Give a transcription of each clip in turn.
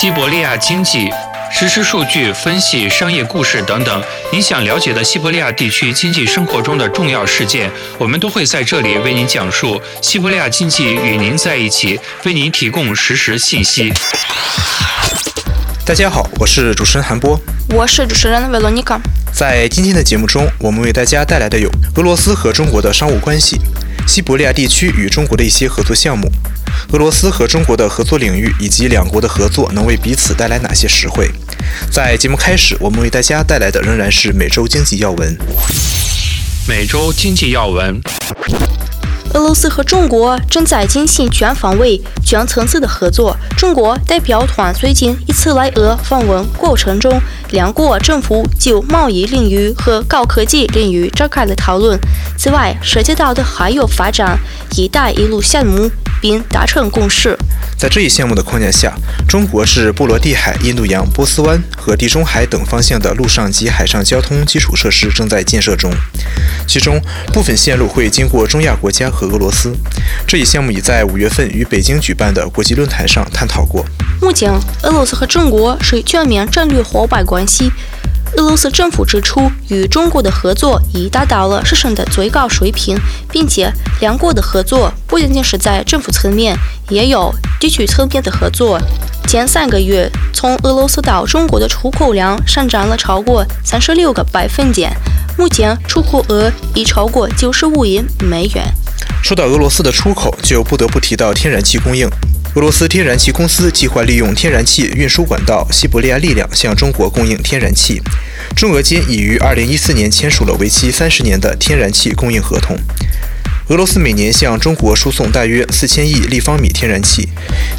西伯利亚经济实时数据分析、商业故事等等，您想了解的西伯利亚地区经济生活中的重要事件，我们都会在这里为您讲述。西伯利亚经济与您在一起，为您提供实时信息。大家好，我是主持人韩波，我是主持人维罗妮卡。在今天的节目中，我们为大家带来的有俄罗斯和中国的商务关系，西伯利亚地区与中国的一些合作项目。俄罗斯和中国的合作领域以及两国的合作能为彼此带来哪些实惠？在节目开始，我们为大家带来的仍然是每周经济要闻。每周经济要闻。俄罗斯和中国正在进行全方位、全层次的合作。中国代表团最近一次来俄访问过程中，两国政府就贸易领域和高科技领域展开了讨论。此外，涉及到的还有发展“一带一路”项目。并达成共识。在这一项目的框架下，中国是波罗的海、印度洋、波斯湾和地中海等方向的陆上及海上交通基础设施正在建设中，其中部分线路会经过中亚国家和俄罗斯。这一项目已在五月份与北京举办的国际论坛上探讨过。目前，俄罗斯和中国是全面战略伙伴关系。俄罗斯政府指出，与中国的合作已达到了师生的最高水平，并且两国的合作不仅仅是在政府层面，也有地区层面的合作。前三个月，从俄罗斯到中国的出口量上涨了超过三十六个百分点，目前出口额已超过九十五亿美元。说到俄罗斯的出口，就不得不提到天然气供应。俄罗斯天然气公司计划利用天然气运输管道西伯利亚力量向中国供应天然气。中俄间已于2014年签署了为期30年的天然气供应合同。俄罗斯每年向中国输送大约4000亿立方米天然气，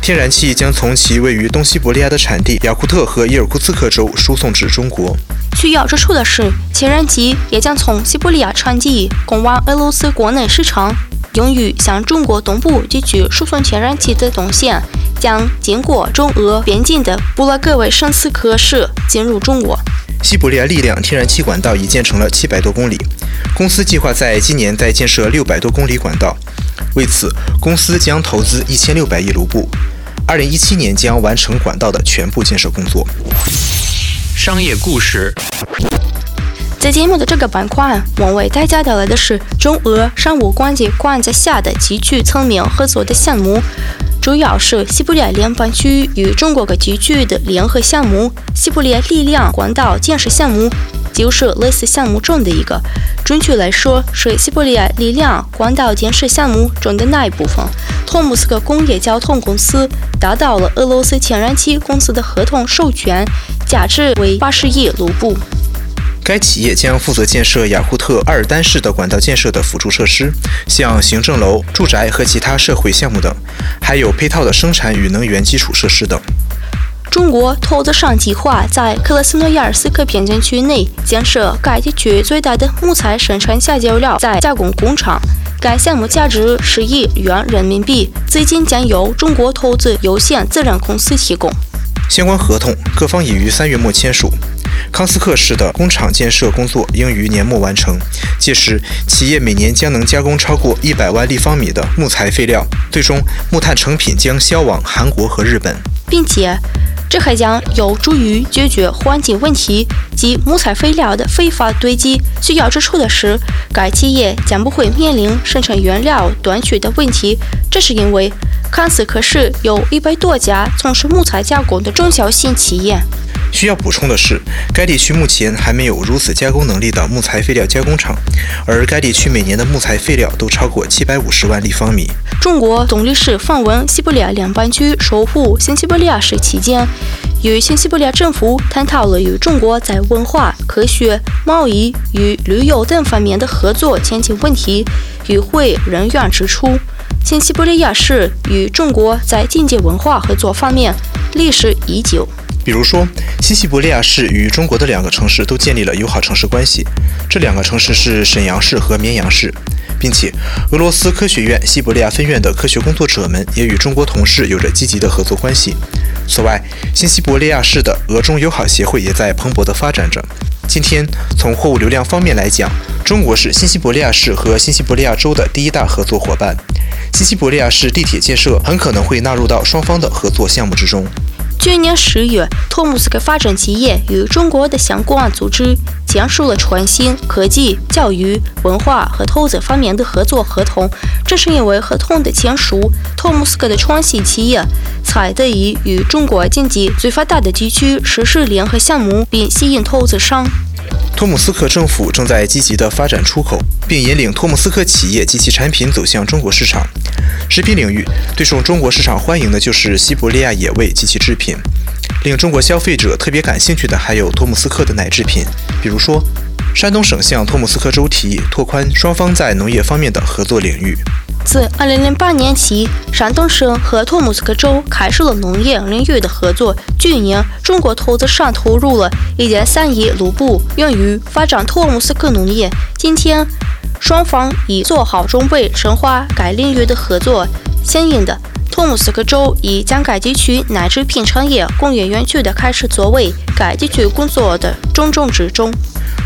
天然气将从其位于东西伯利亚的产地雅库特和伊尔库茨克州输送至中国。需要之处的是，天然气也将从西伯利亚传递供往俄罗斯国内市场。用于向中国东部地区输送天然气的动线将经过中俄边境的布拉格维申斯克市进入中国。西伯利亚力量天然气管道已建成了七百多公里，公司计划在今年再建设六百多公里管道。为此，公司将投资一千六百亿卢布，二零一七年将完成管道的全部建设工作。商业故事。在节目的这个板块，我为大家带来的是中俄商务关系框架下的地区层面合作的项目，主要是西伯利亚联邦区与中国各地区的联合项目——西伯利亚力量管道建设项目，就是类似项目中的一个。准确来说，是西伯利亚力量管道建设项目中的那一部分。托姆斯克工业交通公司达到了俄罗斯天然气公司的合同授权，价值为八十亿卢布。该企业将负责建设雅库特阿尔丹市的管道建设的辅助设施，像行政楼、住宅和其他社会项目等，还有配套的生产与能源基础设施等。中国投资商计划在克拉斯诺亚尔斯克边境区内建设该地区最大的木材生产下脚料再加工工厂，该项目价值十亿元人民币，资金将由中国投资有限责任公司提供。相关合同各方已于三月末签署。康斯克市的工厂建设工作应于年末完成，届时企业每年将能加工超过一百万立方米的木材废料，最终木炭成品将销往韩国和日本，并且这还将有助于解决环境问题及木材废料的非法堆积。需要指出的是，该企业将不会面临生产原料短缺的问题，这是因为康斯克市有一百多家从事木材加工的中小型企业。需要补充的是，该地区目前还没有如此加工能力的木材废料加工厂，而该地区每年的木材废料都超过七百五十万立方米。中国总理事访问西伯利亚联邦区首府新西伯利亚市期间，与新西伯利亚政府探讨了与中国在文化、科学、贸易与旅游等方面的合作前景问题。与会人员指出。新西伯利亚市与中国在经济文化合作方面历史已久。比如说，新西伯利亚市与中国的两个城市都建立了友好城市关系，这两个城市是沈阳市和绵阳市，并且俄罗斯科学院西伯利亚分院的科学工作者们也与中国同事有着积极的合作关系。此外，新西伯利亚市的俄中友好协会也在蓬勃地发展着。今天，从货物流量方面来讲，中国是新西伯利亚市和新西伯利亚州的第一大合作伙伴。新西伯利亚市地铁建设很可能会纳入到双方的合作项目之中。去年十月，托木斯克发展企业与中国的相关组织签署了创新、科技、教育、文化和投资方面的合作合同。正是因为合同的签署，托木斯克的创新企业才得以与中国经济最发达的地区实施联合项目，并吸引投资商。托姆斯克政府正在积极地发展出口，并引领托姆斯克企业及其产品走向中国市场。食品领域最受中国市场欢迎的就是西伯利亚野味及其制品，令中国消费者特别感兴趣的还有托姆斯克的奶制品。比如说，山东省向托姆斯克州提议拓宽双方在农业方面的合作领域。自2008年起，山东省和托木斯克州开始了农业领域的合作。去年，中国投资商投入了1.3亿卢布，用于发展托木斯克农业。今天，双方已做好准备，深化该领域的合作。相应的，托木斯克州已将该地区奶制品产业工业园区的开始作为该地区工作的重中之重。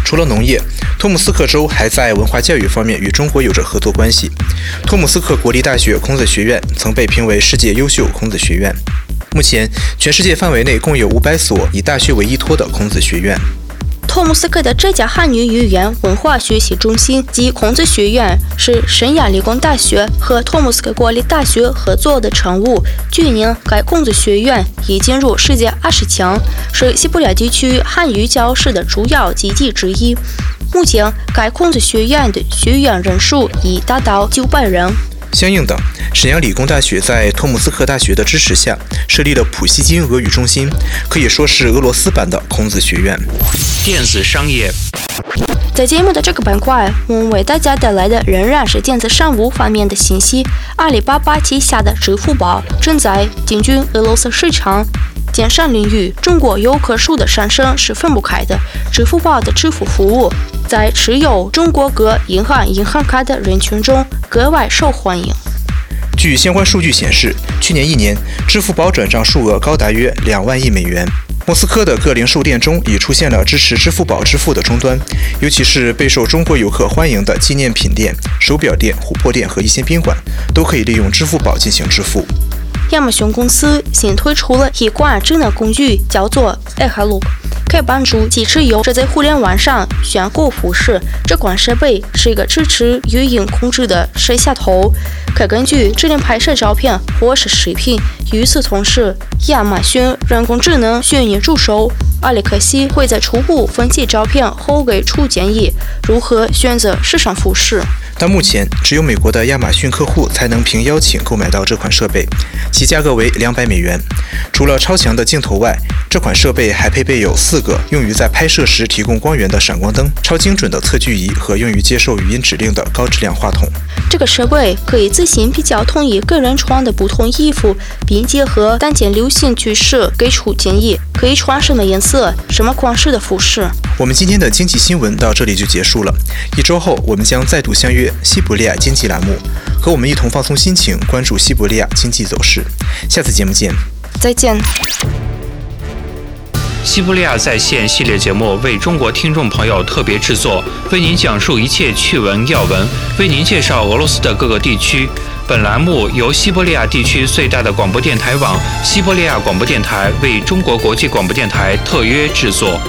除了农业，托姆斯克州还在文化教育方面与中国有着合作关系。托姆斯克国立大学孔子学院曾被评为世界优秀孔子学院。目前，全世界范围内共有五百所以大学为依托的孔子学院。托木斯克的这家汉语语言文化学习中心及孔子学院是沈阳理工大学和托木斯克国立大学合作的产物。去年，该孔子学院已进入世界二十强，是西伯利亚地区汉语教师的主要基地之一。目前，该孔子学院的学员人数已达到九百人。相应的，沈阳理工大学在托木斯克大学的支持下设立了普希金俄语中心，可以说是俄罗斯版的孔子学院。电子商业，在节目的这个板块，我们为大家带来的仍然是电子商务方面的信息。阿里巴巴旗下的支付宝正在进军俄罗斯市场。电商领域，中国游客数的上升是分不开的。支付宝的支付服务在持有中国各银行银行卡的人群中格外受欢迎。据相关数据显示，去年一年，支付宝转账数额高达约两万亿美元。莫斯科的各零售店中已出现了支持支付宝支付的终端，尤其是备受中国游客欢迎的纪念品店、手表店、琥珀店和一些宾馆，都可以利用支付宝进行支付。亚马逊公司新推出了一款智能工具，叫做 Echo 该帮助即持有者在互联网上选购服饰。这款设备是一个支持语音控制的摄像头，可根据指令拍摄照片或是视频。与此同时，亚马逊人工智能虚拟助手阿里克西会在初步分析照片后给出建议，如何选择时尚服饰。但目前只有美国的亚马逊客户才能凭邀请购买到这款设备，其价格为两百美元。除了超强的镜头外，这款设备还配备有四个用于在拍摄时提供光源的闪光灯、超精准的测距仪和用于接受语音指令的高质量话筒。这个设备可以自行比较同一个人穿的不同衣服，并结合当前流行趋势给出建议，可以穿什么颜色、什么款式的服饰。我们今天的经济新闻到这里就结束了。一周后，我们将再度相约西伯利亚经济栏目，和我们一同放松心情，关注西伯利亚经济走势。下次节目见。再见。西伯利亚在线系列节目为中国听众朋友特别制作，为您讲述一切趣闻要闻，为您介绍俄罗斯的各个地区。本栏目由西伯利亚地区最大的广播电台网——西伯利亚广播电台为中国国际广播电台特约制作。